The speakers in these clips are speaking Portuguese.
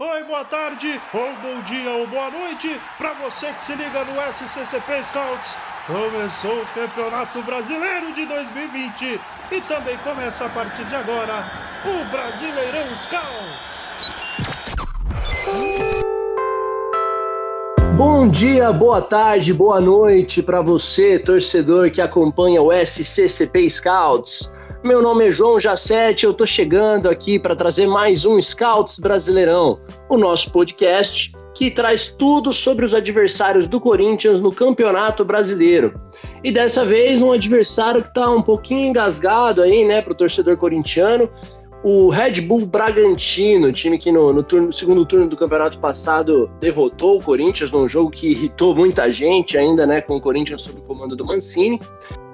Oi, boa tarde, ou bom dia, ou boa noite, para você que se liga no SCCP Scouts. Começou o Campeonato Brasileiro de 2020 e também começa a partir de agora o Brasileirão Scouts. Bom dia, boa tarde, boa noite para você, torcedor que acompanha o SCCP Scouts. Meu nome é João Jacete, eu tô chegando aqui para trazer mais um Scouts Brasileirão, o nosso podcast que traz tudo sobre os adversários do Corinthians no Campeonato Brasileiro. E dessa vez um adversário que tá um pouquinho engasgado aí, né, pro torcedor corintiano, o Red Bull Bragantino, time que no, no, turno, no, segundo turno do campeonato passado derrotou o Corinthians num jogo que irritou muita gente ainda, né, com o Corinthians sob o comando do Mancini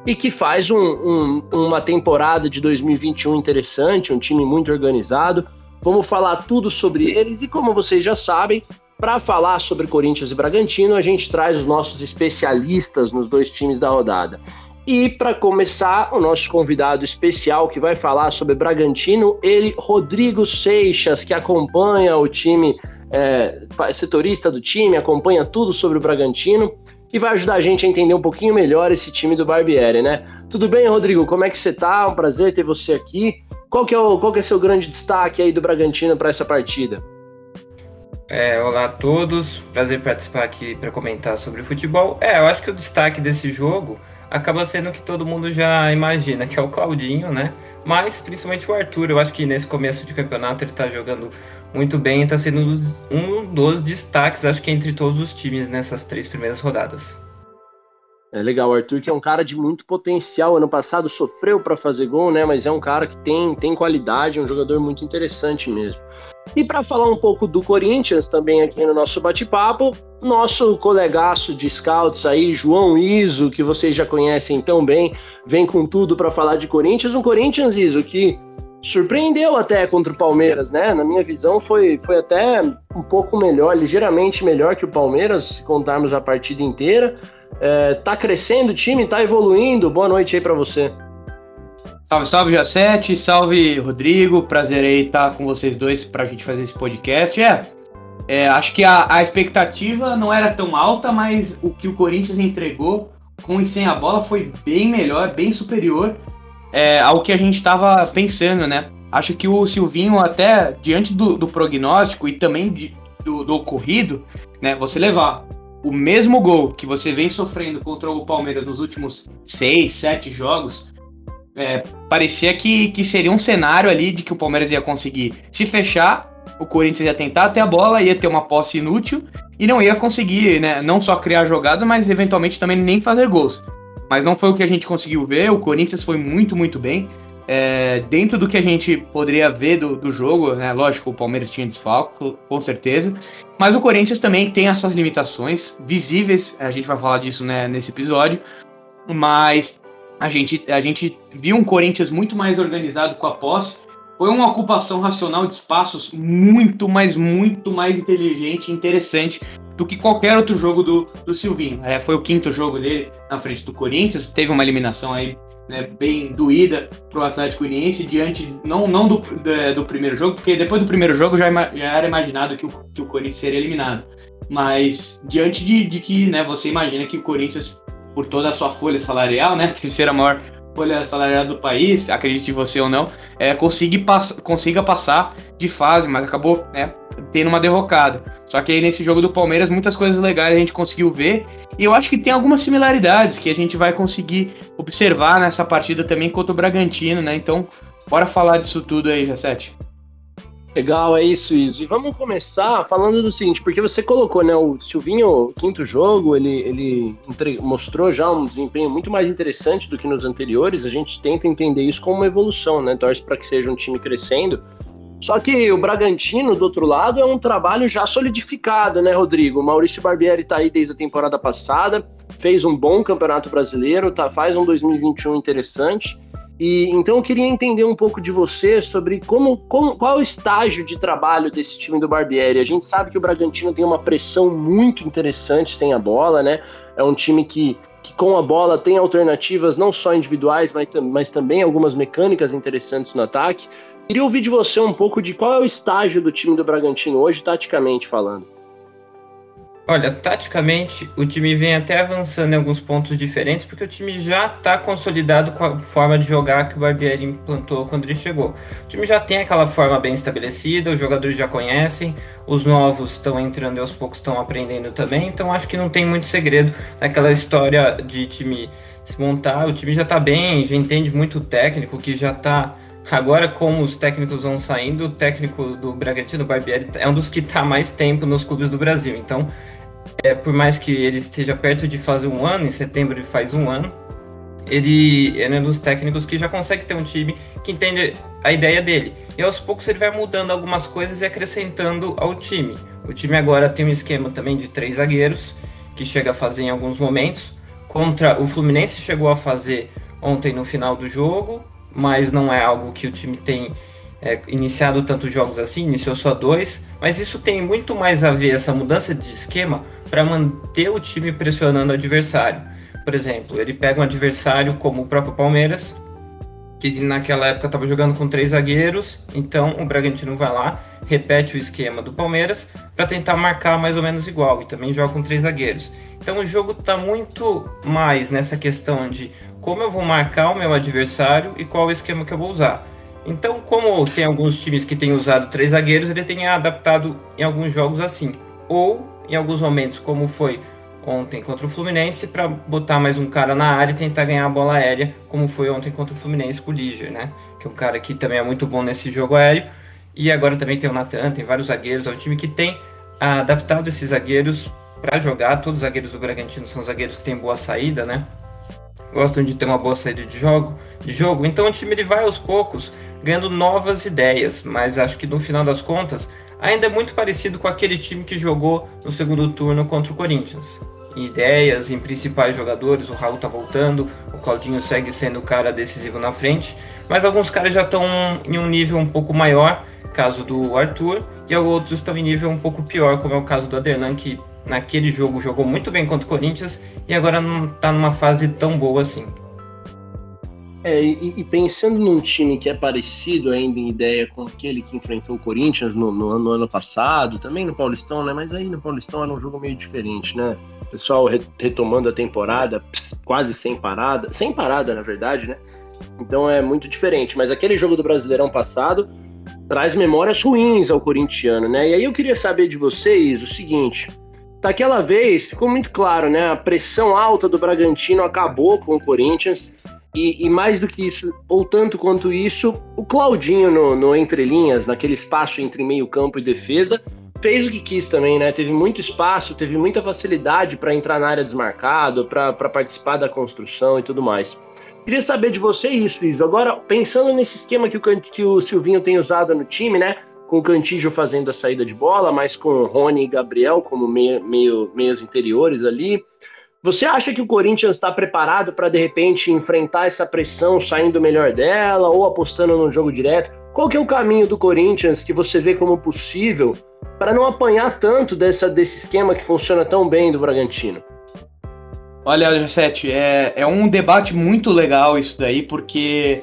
e que faz um, um, uma temporada de 2021 interessante, um time muito organizado. Vamos falar tudo sobre eles e, como vocês já sabem, para falar sobre Corinthians e Bragantino, a gente traz os nossos especialistas nos dois times da rodada. E para começar, o nosso convidado especial que vai falar sobre Bragantino, ele, Rodrigo Seixas, que acompanha o time, é, setorista do time, acompanha tudo sobre o Bragantino e vai ajudar a gente a entender um pouquinho melhor esse time do Barbieri, né? Tudo bem, Rodrigo? Como é que você tá? Um prazer ter você aqui. Qual que é o qual que é seu grande destaque aí do Bragantino para essa partida? É, olá a todos, prazer participar aqui para comentar sobre futebol. É, eu acho que o destaque desse jogo acaba sendo que todo mundo já imagina, que é o Claudinho, né? Mas principalmente o Arthur, eu acho que nesse começo de campeonato ele tá jogando muito bem está sendo um dos destaques, acho que entre todos os times nessas três primeiras rodadas. É legal, Arthur que é um cara de muito potencial. Ano passado sofreu para fazer gol, né? Mas é um cara que tem, tem qualidade, um jogador muito interessante mesmo. E para falar um pouco do Corinthians também aqui no nosso bate-papo, nosso colegaço de scouts aí, João Iso, que vocês já conhecem tão bem, vem com tudo para falar de Corinthians. Um Corinthians, Iso, que surpreendeu até contra o Palmeiras, né? Na minha visão, foi, foi até um pouco melhor, ligeiramente melhor que o Palmeiras, se contarmos a partida inteira. É, tá crescendo o time, tá evoluindo. Boa noite aí para você. Salve, salve, Jacete, salve, Rodrigo. Prazer aí estar com vocês dois para a gente fazer esse podcast. É, é acho que a, a expectativa não era tão alta, mas o que o Corinthians entregou com e sem a bola foi bem melhor, bem superior é, ao que a gente estava pensando, né? Acho que o Silvinho, até diante do, do prognóstico e também de, do, do ocorrido, né? Você levar o mesmo gol que você vem sofrendo contra o Palmeiras nos últimos seis, sete jogos, é, parecia que, que seria um cenário ali de que o Palmeiras ia conseguir se fechar, o Corinthians ia tentar ter a bola, ia ter uma posse inútil e não ia conseguir, né, não só criar jogadas, mas eventualmente também nem fazer gols mas não foi o que a gente conseguiu ver. O Corinthians foi muito, muito bem. É, dentro do que a gente poderia ver do, do jogo, né? Lógico, o Palmeiras tinha desfalco, com certeza. Mas o Corinthians também tem as suas limitações visíveis. A gente vai falar disso né, nesse episódio. Mas a gente, a gente viu um Corinthians muito mais organizado com a posse. Foi uma ocupação racional de espaços muito, mas muito mais inteligente e interessante do que qualquer outro jogo do, do Silvinho. É, foi o quinto jogo dele na frente do Corinthians, teve uma eliminação aí né, bem doída para o Atlético Goianiense diante não, não do, do, do, primeiro jogo, porque depois do primeiro jogo já, já era imaginado que o, que o Corinthians seria eliminado. Mas diante de, de que né, você imagina que o Corinthians, por toda a sua folha salarial, né, terceira maior folha salarial do país, acredite você ou não, é, consiga, pass consiga passar de fase, mas acabou né, tendo uma derrocada. Só que aí nesse jogo do Palmeiras, muitas coisas legais a gente conseguiu ver. E eu acho que tem algumas similaridades que a gente vai conseguir observar nessa partida também contra o Bragantino, né? Então, bora falar disso tudo aí, Jacete. Legal, é isso, isso. E vamos começar falando do seguinte, porque você colocou, né, o Silvinho, quinto jogo, ele, ele entre... mostrou já um desempenho muito mais interessante do que nos anteriores. A gente tenta entender isso como uma evolução, né? Torce para que seja um time crescendo. Só que o Bragantino, do outro lado, é um trabalho já solidificado, né, Rodrigo? O Maurício Barbieri está aí desde a temporada passada, fez um bom campeonato brasileiro, tá, faz um 2021 interessante. E então eu queria entender um pouco de você sobre como, como qual o estágio de trabalho desse time do Barbieri. A gente sabe que o Bragantino tem uma pressão muito interessante sem a bola, né? É um time que, que com a bola tem alternativas não só individuais, mas, mas também algumas mecânicas interessantes no ataque. Queria ouvir de você um pouco de qual é o estágio do time do Bragantino hoje, taticamente falando. Olha, taticamente, o time vem até avançando em alguns pontos diferentes, porque o time já está consolidado com a forma de jogar que o Barbieri implantou quando ele chegou. O time já tem aquela forma bem estabelecida, os jogadores já conhecem, os novos estão entrando e aos poucos estão aprendendo também, então acho que não tem muito segredo naquela história de time se montar. O time já está bem, já entende muito o técnico, que já está Agora, como os técnicos vão saindo, o técnico do Bragantino, Barbieri, é um dos que está mais tempo nos clubes do Brasil. Então, é, por mais que ele esteja perto de fazer um ano, em setembro ele faz um ano, ele, é um dos técnicos que já consegue ter um time que entende a ideia dele. E aos poucos ele vai mudando algumas coisas e acrescentando ao time. O time agora tem um esquema também de três zagueiros, que chega a fazer em alguns momentos. Contra o Fluminense chegou a fazer ontem no final do jogo, mas não é algo que o time tem é, iniciado tantos jogos assim, iniciou só dois, mas isso tem muito mais a ver, essa mudança de esquema, para manter o time pressionando o adversário. Por exemplo, ele pega um adversário como o próprio Palmeiras, que naquela época estava jogando com três zagueiros, então o Bragantino vai lá, repete o esquema do Palmeiras para tentar marcar mais ou menos igual e também joga com três zagueiros. Então o jogo está muito mais nessa questão de como eu vou marcar o meu adversário e qual o esquema que eu vou usar. Então, como tem alguns times que têm usado três zagueiros, ele tem adaptado em alguns jogos assim. Ou em alguns momentos, como foi ontem contra o Fluminense, para botar mais um cara na área e tentar ganhar a bola aérea, como foi ontem contra o Fluminense com o Liger, né? Que é um cara que também é muito bom nesse jogo aéreo. E agora também tem o Natan, tem vários zagueiros. É um time que tem adaptado esses zagueiros para jogar. Todos os zagueiros do Bragantino são zagueiros que têm boa saída, né? Gostam de ter uma boa saída de jogo. De jogo. Então o time ele vai aos poucos ganhando novas ideias, mas acho que no final das contas ainda é muito parecido com aquele time que jogou no segundo turno contra o Corinthians. Em ideias, em principais jogadores, o Raul tá voltando, o Claudinho segue sendo o cara decisivo na frente, mas alguns caras já estão em um nível um pouco maior, caso do Arthur, e outros estão em nível um pouco pior, como é o caso do Aderlan, que naquele jogo jogou muito bem contra o Corinthians e agora não está numa fase tão boa assim. É, e, e, pensando num time que é parecido ainda em ideia com aquele que enfrentou o Corinthians no, no, no, ano passado, também no Paulistão, né? Mas aí no Paulistão era um jogo meio diferente, né? O pessoal retomando a temporada, quase sem parada, sem parada na verdade, né? Então é muito diferente. Mas aquele jogo do Brasileirão passado traz memórias ruins ao corintiano, né? E aí eu queria saber de vocês o seguinte: daquela vez ficou muito claro, né? A pressão alta do Bragantino acabou com o Corinthians e, e, mais do que isso, ou tanto quanto isso, o Claudinho no, no entre linhas, naquele espaço entre meio campo e defesa, fez o que quis também, né? Teve muito espaço, teve muita facilidade para entrar na área desmarcado, para participar da construção e tudo mais. Queria saber de você isso, Iso. Agora, pensando nesse esquema que o, que o Silvinho tem usado no time, né? Com o Cantijo fazendo a saída de bola, mas com o Rony e Gabriel como meio, meio, meias interiores ali. Você acha que o Corinthians está preparado para de repente enfrentar essa pressão saindo melhor dela ou apostando no jogo direto? Qual que é o caminho do Corinthians que você vê como possível para não apanhar tanto dessa, desse esquema que funciona tão bem do Bragantino? Olha, Josete, é, é um debate muito legal isso daí, porque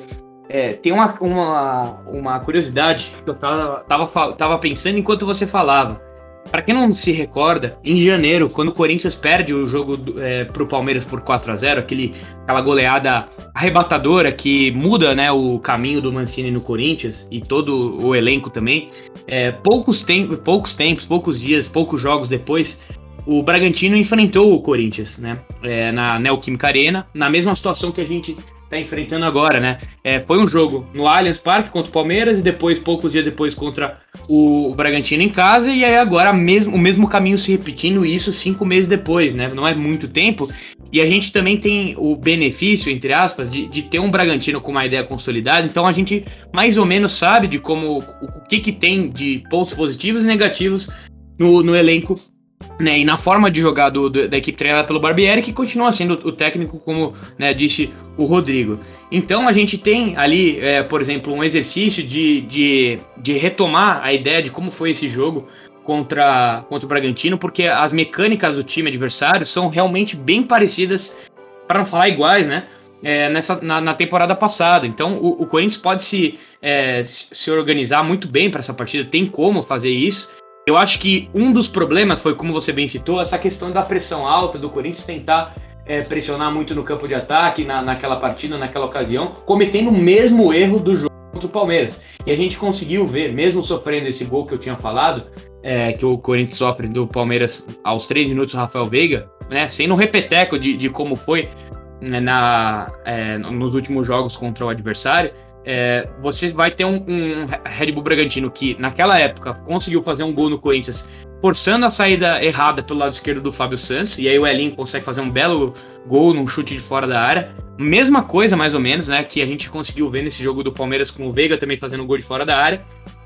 é, tem uma, uma, uma curiosidade que eu tava, tava, tava pensando enquanto você falava. Para quem não se recorda, em janeiro, quando o Corinthians perde o jogo é, pro Palmeiras por 4 a 0 aquele, aquela goleada arrebatadora que muda né, o caminho do Mancini no Corinthians e todo o elenco também, é, poucos, tem, poucos tempos, poucos dias, poucos jogos depois, o Bragantino enfrentou o Corinthians né, é, na Neoquímica Arena, na mesma situação que a gente tá enfrentando agora, né? É, foi um jogo no Allianz Parque contra o Palmeiras e depois, poucos dias depois, contra o Bragantino em casa, e aí agora mesmo, o mesmo caminho se repetindo, isso cinco meses depois, né? Não é muito tempo. E a gente também tem o benefício, entre aspas, de, de ter um Bragantino com uma ideia consolidada, então a gente mais ou menos sabe de como o que, que tem de pontos positivos e negativos no, no elenco né, e na forma de jogar do, do, da equipe treinada pelo Barbieri, que continua sendo o técnico, como né, disse o Rodrigo. Então a gente tem ali, é, por exemplo, um exercício de, de, de retomar a ideia de como foi esse jogo contra, contra o Bragantino, porque as mecânicas do time adversário são realmente bem parecidas, para não falar iguais, né? é, nessa, na, na, temporada passada. Então o, o Corinthians pode se, é, se organizar muito bem para essa partida, tem como fazer isso. Eu acho que um dos problemas foi, como você bem citou, essa questão da pressão alta do Corinthians tentar é, pressionar muito no campo de ataque na, naquela partida, naquela ocasião, cometendo o mesmo erro do jogo contra o Palmeiras. E a gente conseguiu ver, mesmo sofrendo esse gol que eu tinha falado, é, que o Corinthians sofre do Palmeiras aos três minutos, o Rafael Veiga, né, sendo um repeteco de, de como foi né, na, é, nos últimos jogos contra o adversário, é, você vai ter um, um, Red Bull Bragantino que, naquela época, conseguiu fazer um gol no Corinthians, forçando a saída errada pelo lado esquerdo do Fábio Santos, e aí o Elinho consegue fazer um belo gol num chute de fora da área. Mesma coisa, mais ou menos, né, que a gente conseguiu ver nesse jogo do Palmeiras com o Veiga também fazendo um gol de fora da área.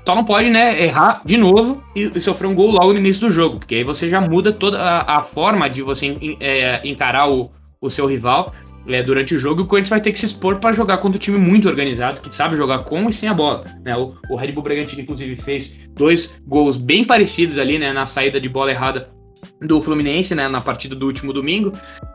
Só não pode, né, errar de novo e, e sofrer um gol logo no início do jogo, porque aí você já muda toda a, a forma de você é, encarar o, o seu rival é, durante o jogo, o Corinthians vai ter que se expor para jogar contra um time muito organizado, que sabe jogar com e sem a bola. Né? O, o Red Bull Bragantino, inclusive, fez dois gols bem parecidos ali, né, na saída de bola errada do Fluminense, né, na partida do último domingo,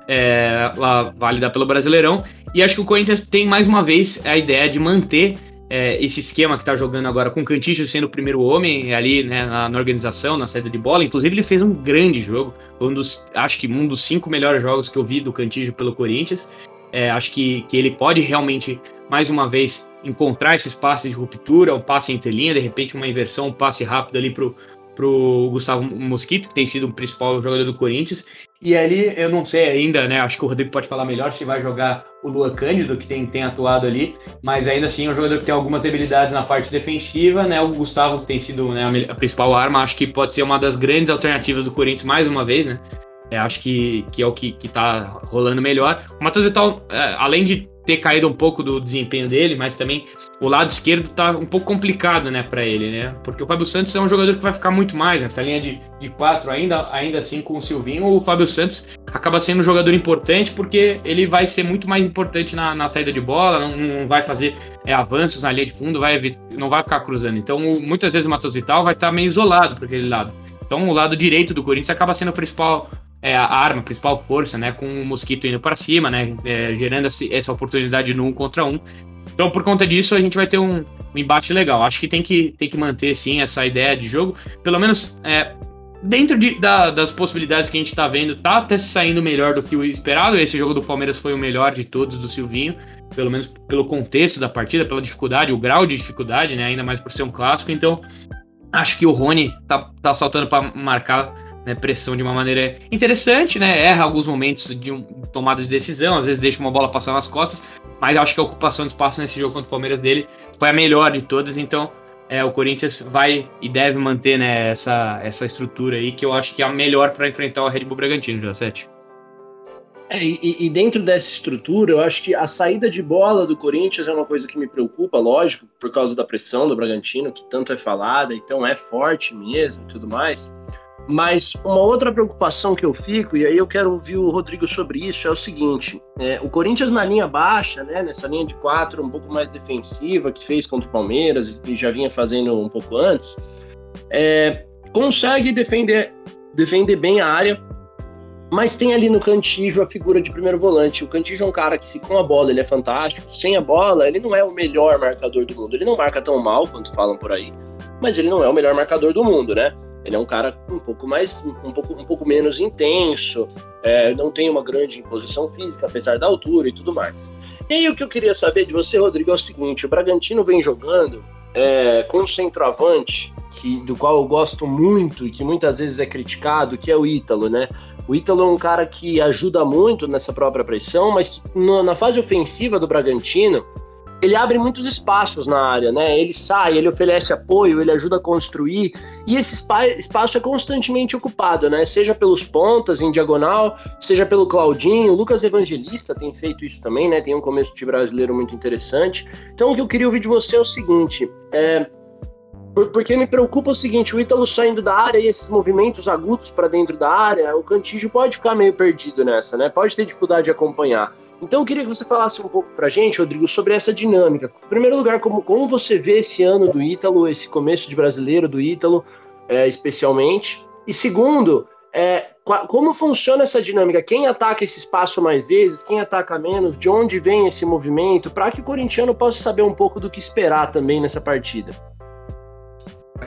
é, lá válida pelo Brasileirão. E acho que o Corinthians tem mais uma vez a ideia de manter é, esse esquema que está jogando agora com o Cantillo sendo o primeiro homem ali né, na, na, organização, na saída de bola. Inclusive, ele fez um grande jogo. Um dos, acho que um dos cinco melhores jogos que eu vi do Cantillo pelo Corinthians. É, acho que, que ele pode realmente, mais uma vez, encontrar esses passes de ruptura, um passe entre linha, de repente uma inversão, um passe rápido ali pro, pro Gustavo Mosquito, que tem sido o principal jogador do Corinthians. E ali eu não sei ainda, né? Acho que o Rodrigo pode falar melhor se vai jogar o Lua Cândido, que tem, tem atuado ali, mas ainda assim é um jogador que tem algumas debilidades na parte defensiva, né? O Gustavo tem sido né, a principal arma, acho que pode ser uma das grandes alternativas do Corinthians mais uma vez, né? É, acho que, que é o que, que tá rolando melhor. O Matheus Vital, é, além de ter caído um pouco do desempenho dele, mas também o lado esquerdo tá um pouco complicado, né, para ele, né? Porque o Fábio Santos é um jogador que vai ficar muito mais nessa linha de, de quatro, ainda, ainda assim com o Silvinho. O Fábio Santos acaba sendo um jogador importante porque ele vai ser muito mais importante na, na saída de bola, não, não vai fazer é, avanços na linha de fundo, vai, não vai ficar cruzando. Então, muitas vezes o Matheus Vital vai estar tá meio isolado por aquele lado. Então, o lado direito do Corinthians acaba sendo o principal é, a arma, a principal força, né? Com o Mosquito indo para cima, né? É, gerando essa oportunidade no um contra um. Então, por conta disso, a gente vai ter um, um, embate legal. Acho que tem que, tem que manter, sim, essa ideia de jogo. Pelo menos é, dentro de, da, das possibilidades que a gente tá vendo, tá até saindo melhor do que o esperado. Esse jogo do Palmeiras foi o melhor de todos do Silvinho. Pelo menos pelo contexto da partida, pela dificuldade, o grau de dificuldade, né? Ainda mais por ser um clássico. Então, acho que o Rony tá, tá saltando para marcar né, pressão de uma maneira interessante, né? Erra alguns momentos de um, tomada de decisão, às vezes deixa uma bola passar nas costas, mas acho que a ocupação de espaço nesse jogo contra o Palmeiras dele foi a melhor de todas, então é, o Corinthians vai e deve manter né, essa, essa estrutura aí, que eu acho que é a melhor para enfrentar o Red Bull Bragantino, Josete. É, e, e, dentro dessa estrutura, eu acho que a saída de bola do Corinthians é uma coisa que me preocupa, lógico, por causa da pressão do Bragantino, que tanto é falada, então é forte mesmo e tudo mais. Mas uma outra preocupação que eu fico, e aí eu quero ouvir o Rodrigo sobre isso, é o seguinte: é, o Corinthians na linha baixa, né, nessa linha de quatro um pouco mais defensiva, que fez contra o Palmeiras e já vinha fazendo um pouco antes, é, consegue defender, defender bem a área, mas tem ali no Cantijo a figura de primeiro volante. O Cantijo é um cara que, se com a bola, ele é fantástico, sem a bola, ele não é o melhor marcador do mundo. Ele não marca tão mal quanto falam por aí, mas ele não é o melhor marcador do mundo, né? Ele é um cara um pouco mais, um pouco, um pouco menos intenso, é, não tem uma grande imposição física, apesar da altura e tudo mais. E aí o que eu queria saber de você, Rodrigo, é o seguinte: o Bragantino vem jogando é, com um centroavante que, do qual eu gosto muito e que muitas vezes é criticado, que é o Ítalo, né? O Ítalo é um cara que ajuda muito nessa própria pressão, mas que no, na fase ofensiva do Bragantino ele abre muitos espaços na área, né? Ele sai, ele oferece apoio, ele ajuda a construir, e esse espaço é constantemente ocupado, né? Seja pelos pontas em diagonal, seja pelo Claudinho, o Lucas Evangelista tem feito isso também, né? Tem um começo de brasileiro muito interessante. Então o que eu queria ouvir de você é o seguinte: é, porque me preocupa o seguinte, o Ítalo saindo da área e esses movimentos agudos para dentro da área, o Cantígio pode ficar meio perdido nessa, né? Pode ter dificuldade de acompanhar. Então eu queria que você falasse um pouco pra gente, Rodrigo, sobre essa dinâmica. Em primeiro lugar, como, como você vê esse ano do Ítalo, esse começo de brasileiro do Ítalo, é, especialmente. E segundo, É, como funciona essa dinâmica? Quem ataca esse espaço mais vezes? Quem ataca menos? De onde vem esse movimento? Para que o corintiano possa saber um pouco do que esperar também nessa partida.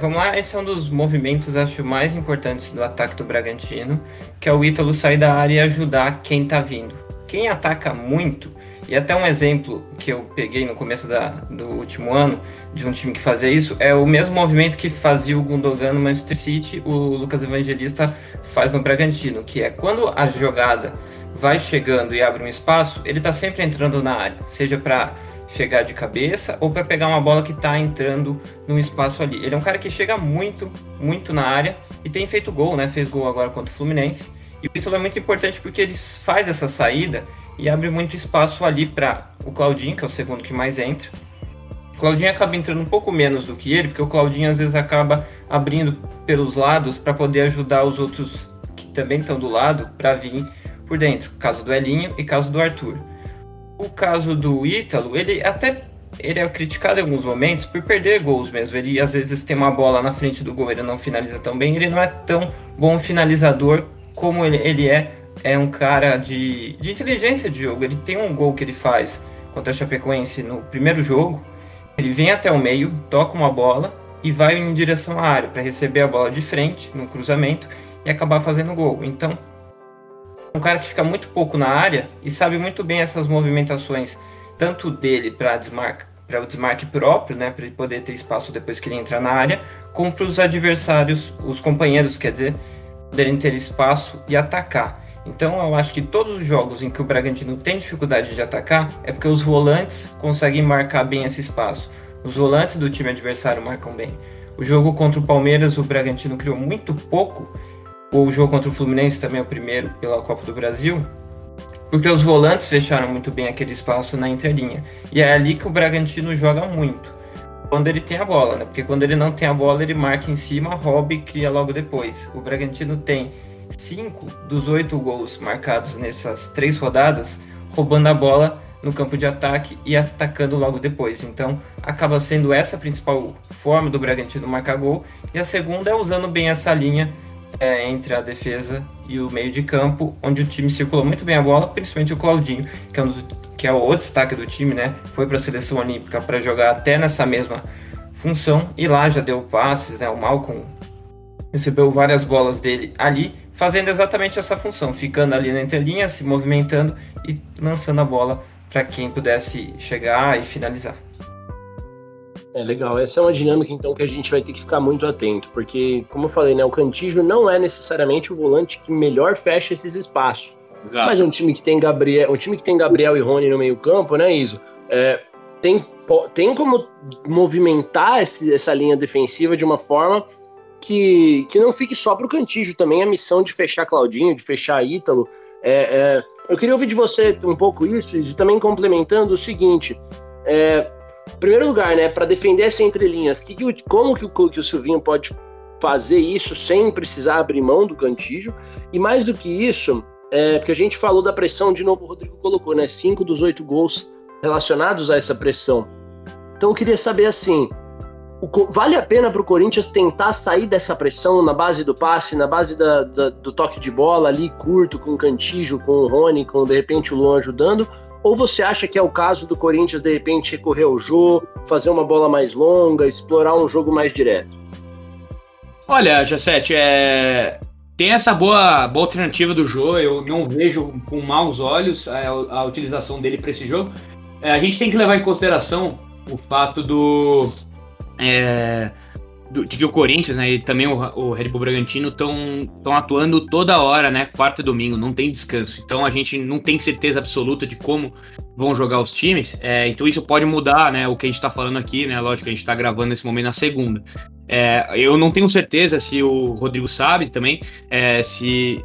Vamos lá, esse é um dos movimentos, acho, mais importantes do ataque do Bragantino, que é o Ítalo sair da área e ajudar quem tá vindo. Quem ataca muito, e até um exemplo que eu peguei no começo da, do último ano, de um time que fazia isso, é o mesmo movimento que fazia o Gundogan no Manchester City, o Lucas Evangelista faz no Bragantino, que é quando a jogada vai chegando e abre um espaço, ele tá sempre entrando na área, seja para chegar de cabeça ou para pegar uma bola que está entrando num espaço ali. Ele é um cara que chega muito, muito na área e tem feito gol, né? Fez gol agora contra o Fluminense. E o Ítalo é muito importante porque ele faz essa saída e abre muito espaço ali para o Claudinho, que é o segundo que mais entra. O Claudinho acaba entrando um pouco menos do que ele, porque o Claudinho às vezes acaba abrindo pelos lados para poder ajudar os outros que também estão do lado para vir por dentro. Caso do Elinho e caso do Arthur. O caso do Ítalo, ele até ele é criticado em alguns momentos por perder gols mesmo. Ele às vezes tem uma bola na frente do gol, ele não finaliza tão bem. Ele não é tão bom finalizador como ele, ele é. É um cara de, de inteligência de jogo. Ele tem um gol que ele faz contra a Chapecoense no primeiro jogo. Ele vem até o meio, toca uma bola e vai em direção à área para receber a bola de frente no cruzamento e acabar fazendo gol. Então um cara que fica muito pouco na área e sabe muito bem essas movimentações, tanto dele para desmarque, para o desmarque próprio, né, para ele poder ter espaço depois que ele entra na área, como para os adversários, os companheiros, quer dizer, poderem ter espaço e atacar. Então eu acho que todos os jogos em que o Bragantino tem dificuldade de atacar é porque os volantes conseguem marcar bem esse espaço. Os volantes do time adversário marcam bem. O jogo contra o Palmeiras, o Bragantino criou muito pouco o jogo contra o Fluminense também é o primeiro pela Copa do Brasil, porque os volantes fecharam muito bem aquele espaço na entrelinha. E é ali que o Bragantino joga muito, quando ele tem a bola, né? Porque quando ele não tem a bola, ele marca em cima, rouba e cria logo depois. O Bragantino tem cinco dos oito gols marcados nessas três rodadas, roubando a bola no campo de ataque e atacando logo depois. Então, acaba sendo essa a principal forma do Bragantino marcar gol. E a segunda é usando bem essa linha é, entre a defesa e o meio de campo, onde o time circulou muito bem a bola, principalmente o Claudinho, que é, um dos, que é o destaque do time, né? Foi para a seleção olímpica para jogar até nessa mesma função e lá já deu passes, né? O Malcolm recebeu várias bolas dele ali, fazendo exatamente essa função, ficando ali na entrelinha, se movimentando e lançando a bola para quem pudesse chegar e finalizar. É legal. Essa é uma dinâmica então que a gente vai ter que ficar muito atento, porque como eu falei, né, o Cantígio não é necessariamente o volante que melhor fecha esses espaços. Exato. Mas um time que tem Gabriel, um time que tem Gabriel e Rony no meio-campo, né, Iso? É, tem, tem como movimentar esse, essa linha defensiva de uma forma que, que não fique só para o Cantígio também a missão de fechar Claudinho, de fechar Ítalo. É, é, eu queria ouvir de você um pouco isso e também complementando o seguinte: é, primeiro lugar, né, para defender essa entrelinhas, que, como que o, que o Silvinho pode fazer isso sem precisar abrir mão do Cantígio? E mais do que isso, é, porque a gente falou da pressão, de novo o Rodrigo colocou, né, cinco dos oito gols relacionados a essa pressão. Então eu queria saber assim, o, vale a pena para o Corinthians tentar sair dessa pressão na base do passe, na base da, da, do toque de bola ali curto, com o Cantígio, com o Rony, com de repente o Luan ajudando? Ou você acha que é o caso do Corinthians de repente recorrer ao jogo, fazer uma bola mais longa, explorar um jogo mais direto? Olha, Jacete, é... tem essa boa, boa alternativa do jogo. Eu não vejo com maus olhos a, a utilização dele para esse jogo. É, a gente tem que levar em consideração o fato do. É, do, de que o Corinthians, né, e também o, o Red Bull Bragantino estão atuando toda hora, né, quarta e domingo, não tem descanso. Então a gente não tem certeza absoluta de como vão jogar os times. É, então isso pode mudar, né, o que a gente está falando aqui, né, lógico que a gente está gravando nesse momento na segunda. É, eu não tenho certeza se o Rodrigo sabe também, é, se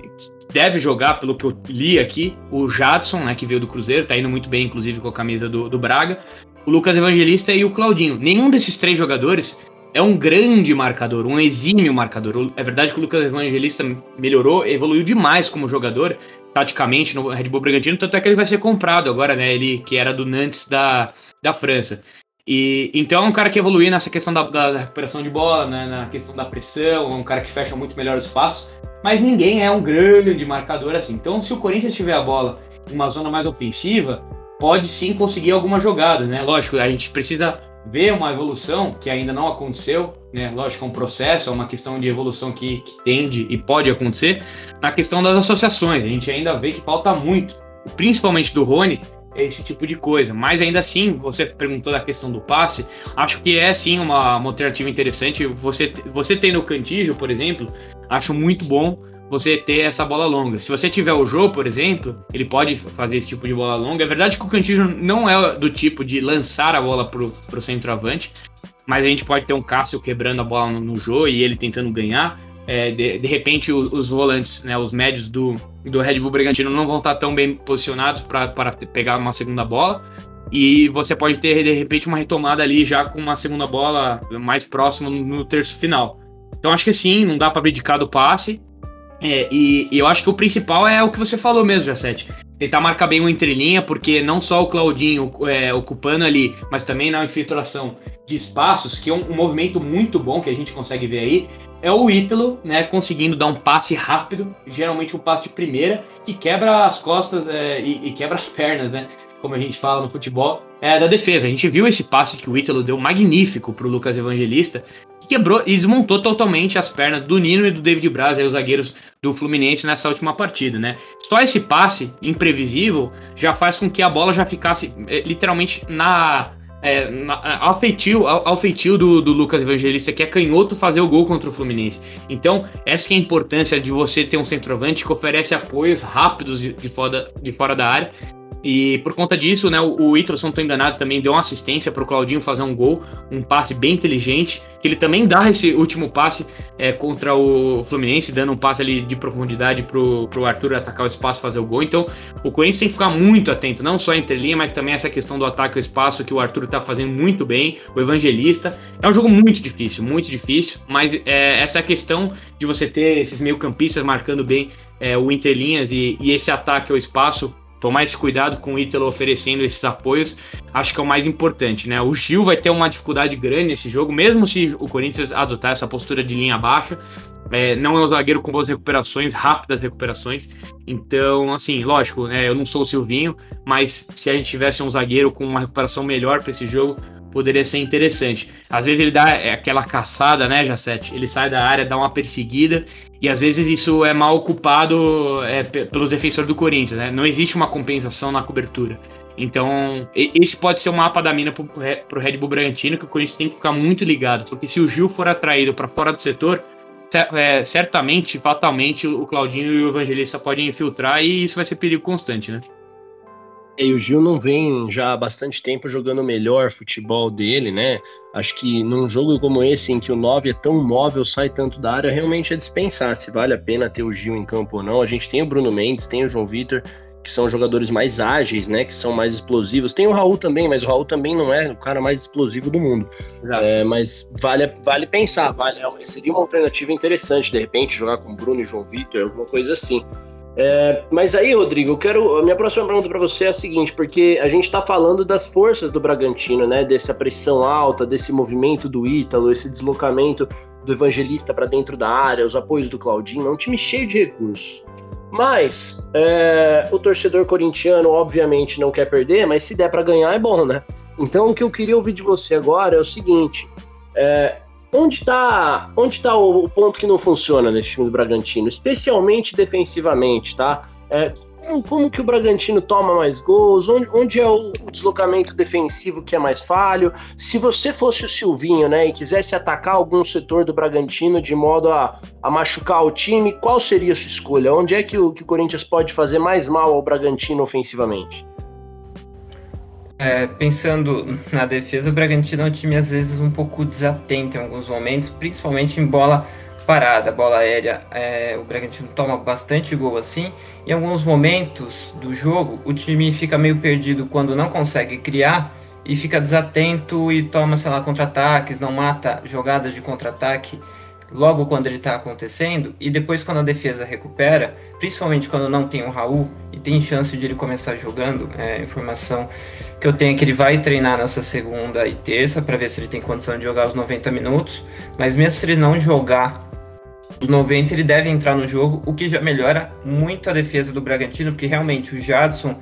deve jogar, pelo que eu li aqui, o Jadson, né, que veio do Cruzeiro, tá indo muito bem, inclusive, com a camisa do, do Braga, o Lucas Evangelista e o Claudinho. Nenhum desses três jogadores é um grande marcador, um exímio marcador. É verdade que o Lucas Evangelista melhorou, evoluiu demais como jogador, taticamente, no Red Bull Bragantino, tanto é que ele vai ser comprado agora, né? Ele que era do Nantes da, da França. E, então é um cara que evoluiu nessa questão da, da recuperação de bola, né, na questão da pressão, é um cara que fecha muito melhor os espaços. mas ninguém é um grande marcador assim. Então, se o Corinthians tiver a bola em uma zona mais ofensiva, pode sim conseguir algumas jogadas, né? Lógico, a gente precisa ver uma evolução que ainda não aconteceu, né? Lógico, é um processo, é uma questão de evolução que, que tende e pode acontecer na questão das associações. A gente ainda vê que falta muito, principalmente do Rony, esse tipo de coisa. Mas ainda assim, você perguntou da questão do passe, acho que é sim uma, uma alternativa interessante. Você, você tendo o Cantígio, por exemplo, acho muito bom você ter essa bola longa. Se você tiver o Jô, por exemplo, ele pode fazer esse tipo de bola longa. É verdade que o Cantígio não é do tipo de lançar a bola pro, pro centroavante, mas a gente pode ter um Cássio quebrando a bola no, no Jô e ele tentando ganhar. É, de, de, repente os, os, volantes, né, os médios do, do Red Bull Bragantino não vão estar tão bem posicionados para pegar uma segunda bola. E você pode ter, de repente, uma retomada ali já com uma segunda bola mais próximo no, no terço final. Então acho que sim, não dá para abdicar do passe. É, e, e, eu acho que o principal é o que você falou mesmo, Jacete. Tentar marcar bem uma entrelinha, porque não só o Claudinho é, ocupando ali, mas também na infiltração de espaços, que é um, um, movimento muito bom que a gente consegue ver aí, é o Ítalo, né, conseguindo dar um passe rápido, geralmente um passe de primeira, que quebra as costas é, e, e, quebra as pernas, né, como a gente fala no futebol, é, da defesa. A gente viu esse passe que o Ítalo deu magnífico para o Lucas Evangelista, quebrou e desmontou totalmente as pernas do Nino e do David Braz, aí, os zagueiros do Fluminense nessa última partida, né. Só esse passe imprevisível já faz com que a bola já ficasse é, literalmente na é, ao feitio, ao, ao feitio do, do, Lucas Evangelista, que é canhoto, fazer o gol contra o Fluminense. Então, essa é a importância de você ter um centroavante que oferece apoios rápidos de, de, fora, de fora da área e por conta disso, né, o, o Ítalo, enganado, também deu uma assistência para o Claudinho fazer um gol, um passe bem inteligente, que ele também dá esse último passe é, contra o Fluminense, dando um passe ali de profundidade para o Arthur atacar o espaço fazer o gol. Então, o Corinthians tem que ficar muito atento, não só entre linha, mas também essa questão do ataque ao espaço que o Arthur está fazendo muito bem, o Evangelista. É um jogo muito difícil, muito difícil, mas é, essa questão de você ter esses meio-campistas marcando bem é, o interlinhas e, e esse ataque ao espaço tomar esse cuidado com o Ítalo oferecendo esses apoios, acho que é o mais importante, né? O Gil vai ter uma dificuldade grande nesse jogo, mesmo se o Corinthians adotar essa postura de linha baixa. É, não é um zagueiro com boas recuperações, rápidas recuperações. Então, assim, lógico, né, eu não sou o Silvinho, mas se a gente tivesse um zagueiro com uma recuperação melhor para esse jogo, poderia ser interessante. Às vezes ele dá é, aquela caçada, né, Jacete? Ele sai da área, dá uma perseguida e às vezes isso é mal ocupado é, pelos defensores do Corinthians, né? Não existe uma compensação na cobertura. Então, esse pode ser o mapa da mina pro Red Bull Bragantino, que o Corinthians tem que ficar muito ligado, porque se o Gil for atraído para fora do setor, é, certamente, fatalmente, o Claudinho e o Evangelista podem infiltrar e isso vai ser perigo constante, né? E o Gil não vem já há bastante tempo jogando o melhor futebol dele, né? Acho que num jogo como esse, em que o 9 é tão móvel, sai tanto da área, realmente é dispensar se vale a pena ter o Gil em campo ou não. A gente tem o Bruno Mendes, tem o João Vitor, que são jogadores mais ágeis, né? Que são mais explosivos. Tem o Raul também, mas o Raul também não é o cara mais explosivo do mundo. É, mas vale, vale pensar, vale, seria uma alternativa interessante, de repente, jogar com Bruno e João Vitor, alguma coisa assim. É, mas aí, Rodrigo, eu quero. A minha próxima pergunta para você é a seguinte, porque a gente está falando das forças do Bragantino, né? Dessa pressão alta, desse movimento do Ítalo, esse deslocamento do Evangelista para dentro da área, os apoios do Claudinho, é um time cheio de recursos. Mas é, o torcedor corintiano, obviamente, não quer perder, mas se der para ganhar é bom, né? Então, o que eu queria ouvir de você agora é o seguinte: é, Onde está onde tá o, o, ponto que não funciona nesse time do Bragantino, especialmente defensivamente, tá? É, como, que o Bragantino toma mais gols? Onde, onde é o, o, deslocamento defensivo que é mais falho? Se você fosse o Silvinho, né, e quisesse atacar algum setor do Bragantino de modo a, a machucar o time, qual seria a sua escolha? Onde é que o, que o Corinthians pode fazer mais mal ao Bragantino ofensivamente? É, pensando na defesa, o Bragantino é um time às vezes um pouco desatento em alguns momentos, principalmente em bola parada, bola aérea. É, o Bragantino toma bastante gol assim. Em alguns momentos do jogo, o time fica meio perdido quando não consegue criar e fica desatento e toma, sei lá, contra-ataques, não mata jogadas de contra-ataque logo quando ele está acontecendo e depois quando a defesa recupera, principalmente quando não tem o Raul e tem chance de ele começar jogando, é, informação que eu tenho é que ele vai treinar nessa segunda e terça para ver se ele tem condição de jogar os 90 minutos, mas mesmo se ele não jogar os 90 ele deve entrar no jogo, o que já melhora muito a defesa do Bragantino, porque realmente o Jadson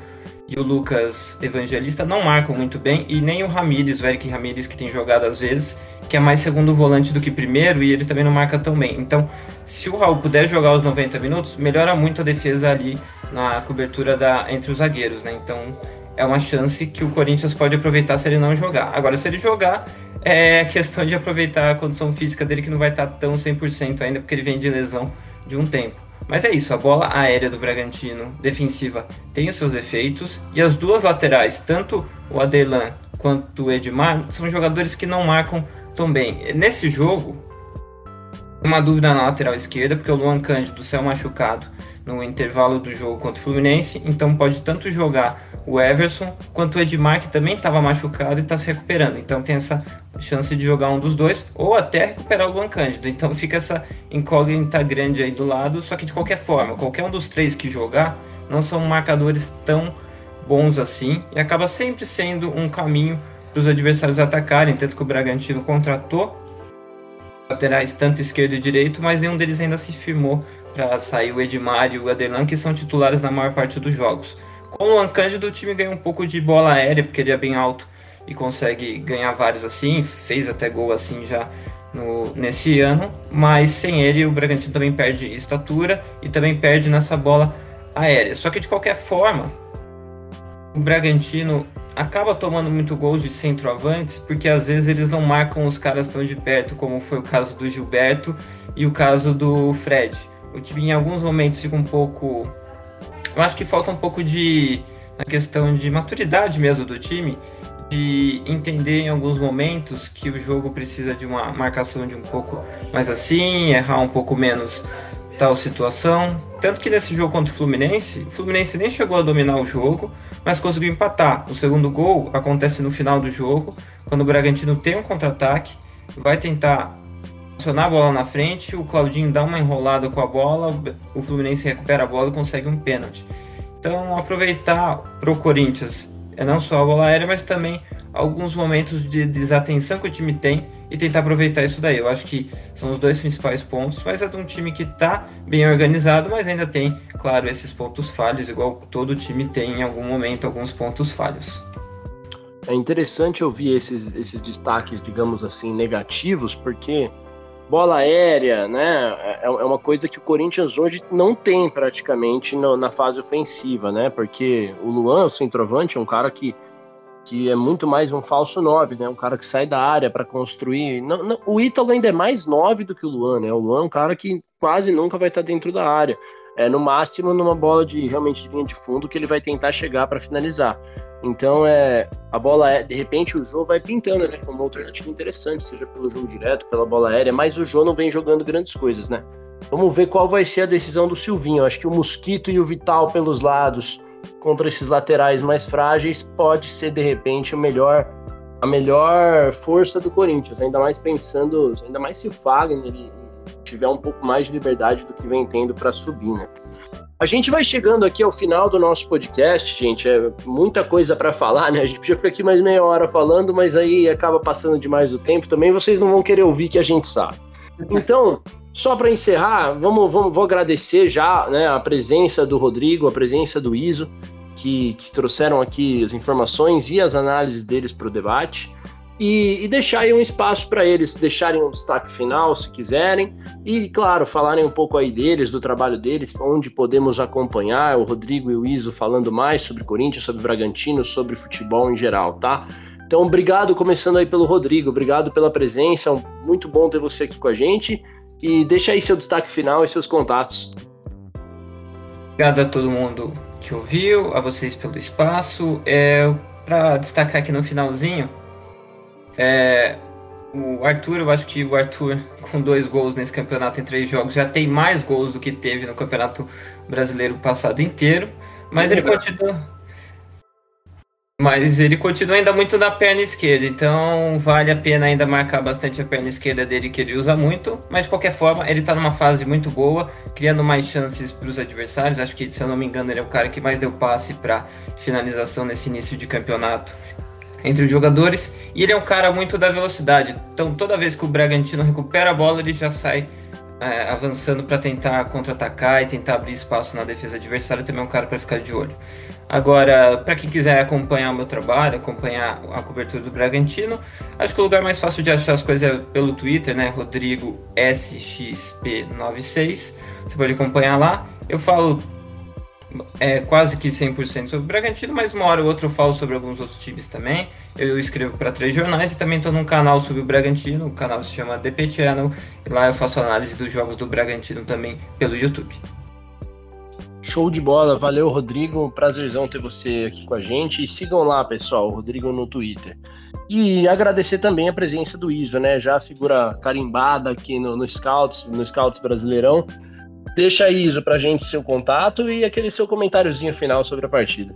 e o Lucas Evangelista não marcam muito bem, e nem o Ramires, o Eric Ramires, que tem jogado às vezes, que é mais segundo volante do que primeiro, e ele também não marca tão bem. Então, se o Raul puder jogar os 90 minutos, melhora muito a defesa ali na cobertura da, entre os zagueiros, né? Então, é uma chance que o Corinthians pode aproveitar se ele não jogar. Agora, se ele jogar, é questão de aproveitar a condição física dele, que não vai estar tão 100% ainda, porque ele vem de lesão de um tempo. Mas é isso, a bola aérea do Bragantino, defensiva, tem os seus efeitos, e as duas laterais, tanto o Adelan quanto o Edmar, são jogadores que não marcam tão bem. Nesse jogo, uma dúvida na lateral esquerda, porque o Luan Cândido saiu machucado no intervalo do jogo contra o Fluminense, então pode tanto jogar o Everson quanto o Edmar, que também estava machucado e está se recuperando. Então tem essa chance de jogar um dos dois, ou até recuperar o Luan Cândido. Então fica essa incógnita grande aí do lado, só que de qualquer forma, qualquer um dos três que jogar não são marcadores tão bons assim, e acaba sempre sendo um caminho para os adversários atacarem, tanto que o Bragantino contratou laterais tanto esquerdo e direito, mas nenhum deles ainda se firmou para sair o Edmar e o Adelan, que são titulares na maior parte dos jogos. Com o Luan Cândido, o time ganha um pouco de bola aérea, porque ele é bem alto e consegue ganhar vários assim, fez até gol assim já no, nesse ano, mas sem ele o Bragantino também perde estatura e também perde nessa bola aérea. Só que de qualquer forma, o Bragantino acaba tomando muito gols de centroavantes, porque às vezes eles não marcam os caras tão de perto, como foi o caso do Gilberto e o caso do Fred. O time em alguns momentos fica um pouco. Eu acho que falta um pouco de. na questão de maturidade mesmo do time, de entender em alguns momentos que o jogo precisa de uma marcação de um pouco mais assim, errar um pouco menos tal situação. Tanto que nesse jogo contra o Fluminense, o Fluminense nem chegou a dominar o jogo, mas conseguiu empatar. O segundo gol acontece no final do jogo, quando o Bragantino tem um contra-ataque, vai tentar acionar a bola na frente, o Claudinho dá uma enrolada com a bola, o Fluminense recupera a bola e consegue um pênalti. Então, aproveitar para o Corinthians é não só a bola aérea, mas também alguns momentos de desatenção que o time tem e tentar aproveitar isso daí. Eu acho que são os dois principais pontos, mas é de um time que está bem organizado, mas ainda tem, claro, esses pontos falhos, igual todo time tem em algum momento alguns pontos falhos. É interessante ouvir esses, esses destaques, digamos assim, negativos, porque bola aérea, né? É, é uma coisa que o Corinthians hoje não tem praticamente no, na fase ofensiva, né? Porque o Luan, o centroavante, é um cara que, que é muito mais um falso 9, né? Um cara que sai da área para construir. Não, não, o Ítalo ainda é mais 9 do que o Luan, né? O Luan é um cara que quase nunca vai estar dentro da área. É no máximo numa bola de realmente de linha de fundo que ele vai tentar chegar para finalizar. Então, é, a bola é, de repente, o jogo vai pintando, né? Como uma alternativa interessante, seja pelo jogo direto, pela bola aérea, mas o Jô não vem jogando grandes coisas, né? Vamos ver qual vai ser a decisão do Silvinho. acho que o Mosquito e o Vital pelos lados contra esses laterais mais frágeis pode ser, de repente, o melhor, a melhor força do Corinthians. Ainda mais pensando, ainda mais se o Fagner tiver um pouco mais de liberdade do que vem tendo para subir, né? A gente vai chegando aqui ao final do nosso podcast, gente. É muita coisa para falar, né? A gente podia ficar aqui mais meia hora falando, mas aí acaba passando demais o tempo também. Vocês não vão querer ouvir que a gente sabe. Então, só para encerrar, vamos, vamos, vou agradecer já né, a presença do Rodrigo, a presença do Iso, que, que trouxeram aqui as informações e as análises deles para o debate e, e deixar aí um espaço para eles deixarem um destaque final, se quiserem, e, claro, falarem um pouco aí deles, do trabalho deles, onde podemos acompanhar, o Rodrigo e o Iso falando mais sobre Corinthians, sobre Bragantino, sobre futebol em geral, tá? Então, obrigado, começando aí pelo Rodrigo, obrigado pela presença, muito bom ter você aqui com a gente, e deixa aí seu destaque final e seus contatos. Obrigado a todo mundo que ouviu, a vocês pelo espaço. É, Para destacar aqui no finalzinho, é, o Arthur, eu acho que o Arthur, com dois gols nesse campeonato em três jogos, já tem mais gols do que teve no campeonato brasileiro passado inteiro. Mas ele continua. Mas ele continua ainda muito na perna esquerda, então vale a pena ainda marcar bastante a perna esquerda dele, que ele usa muito. Mas de qualquer forma, ele está numa fase muito boa, criando mais chances para os adversários. Acho que, se eu não me engano, ele é o cara que mais deu passe para finalização nesse início de campeonato entre os jogadores e ele é um cara muito da velocidade. Então toda vez que o Bragantino recupera a bola, ele já sai é, avançando para tentar contra-atacar e tentar abrir espaço na defesa adversária, também é um cara para ficar de olho. Agora, para quem quiser acompanhar o meu trabalho, acompanhar a cobertura do Bragantino, acho que o lugar mais fácil de achar as coisas é pelo Twitter, né? Rodrigo SXP96. Você pode acompanhar lá. Eu falo é, quase que 100% sobre o Bragantino, mas uma hora ou outra eu falo sobre alguns outros times também. Eu escrevo para três jornais e também estou num canal sobre o Bragantino, o canal se chama DP Channel, e lá eu faço análise dos jogos do Bragantino também pelo YouTube. Show de bola, valeu Rodrigo, prazerzão ter você aqui com a gente e sigam lá pessoal, Rodrigo no Twitter. E agradecer também a presença do Iso, né, já figura carimbada aqui no, no Scouts, no Scouts Brasileirão. Deixa aí, pra gente seu contato e aquele seu comentáriozinho final sobre a partida.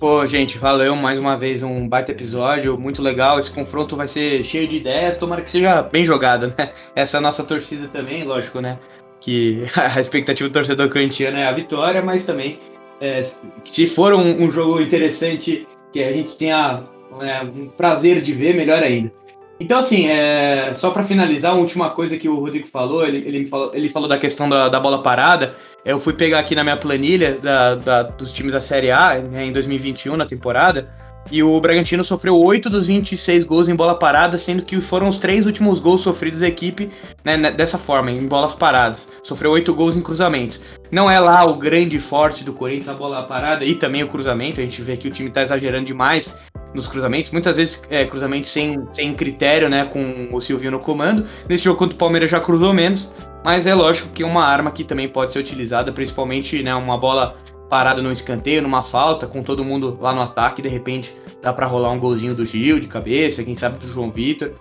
Pô, gente, valeu mais uma vez um baita episódio, muito legal. Esse confronto vai ser cheio de ideias, tomara que seja bem jogado, né? Essa é a nossa torcida também, lógico, né? Que a expectativa do torcedor corintiano é a vitória, mas também é, se for um, um, jogo interessante que a gente tenha é, um prazer de ver, melhor ainda. Então, assim, é, só para finalizar, a última coisa que o Rodrigo falou, ele, ele, falou, ele falou da questão da, da bola parada. Eu fui pegar aqui na minha planilha da, da, dos times da Série A né, em 2021, na temporada, e o Bragantino sofreu 8 dos 26 gols em bola parada, sendo que foram os três últimos gols sofridos da equipe né dessa forma, em bolas paradas. Sofreu 8 gols em cruzamentos. Não é lá o grande forte do Corinthians a bola parada e também o cruzamento. A gente vê que o time está exagerando demais nos cruzamentos, muitas vezes é, cruzamentos sem, sem critério, né, com o Silvio no comando. Nesse jogo contra o Palmeiras já cruzou menos, mas é lógico que uma arma que também pode ser utilizada, principalmente né, uma bola parada no escanteio, numa falta, com todo mundo lá no ataque, de repente dá para rolar um golzinho do Gil de cabeça, quem sabe do João Vitor.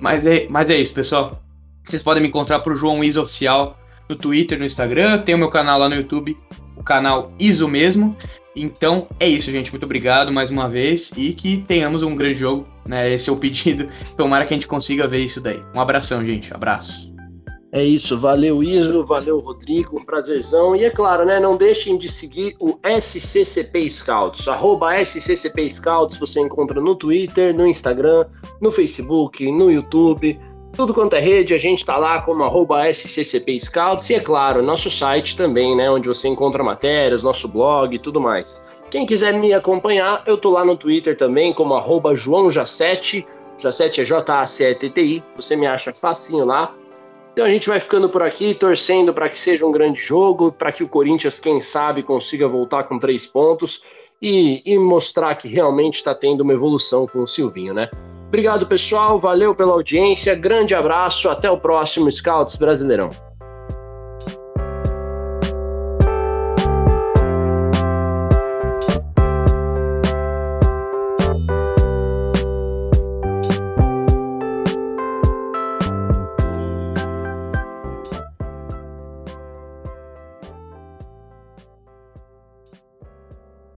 Mas é, mas é isso, pessoal. Vocês podem me encontrar pro João Iso Oficial no Twitter, no Instagram, tem o meu canal lá no YouTube, o canal Iso mesmo. Então é isso, gente. Muito obrigado mais uma vez e que tenhamos um grande jogo. Né? Esse é o pedido. Tomara que a gente consiga ver isso daí. Um abração, gente. Abraço. É isso, valeu Islo, valeu Rodrigo, prazerzão. E é claro, né, não deixem de seguir o SCCP Scouts, arroba SCCP Scouts, você encontra no Twitter, no Instagram, no Facebook, no YouTube, tudo quanto é rede, a gente tá lá como arroba SCCP Scouts e é claro, nosso site também, né, onde você encontra matérias, nosso blog e tudo mais. Quem quiser me acompanhar, eu tô lá no Twitter também como arroba João Jacete, Jacete é J-A-C-E-T-T-I, você me acha facinho lá. Então a gente vai ficando por aqui, torcendo para que seja um grande jogo, para que o Corinthians, quem sabe, consiga voltar com três pontos e, e mostrar que realmente está tendo uma evolução com o Silvinho, né? Obrigado, pessoal. Valeu pela audiência. Grande abraço. Até o próximo Scouts Brasileirão.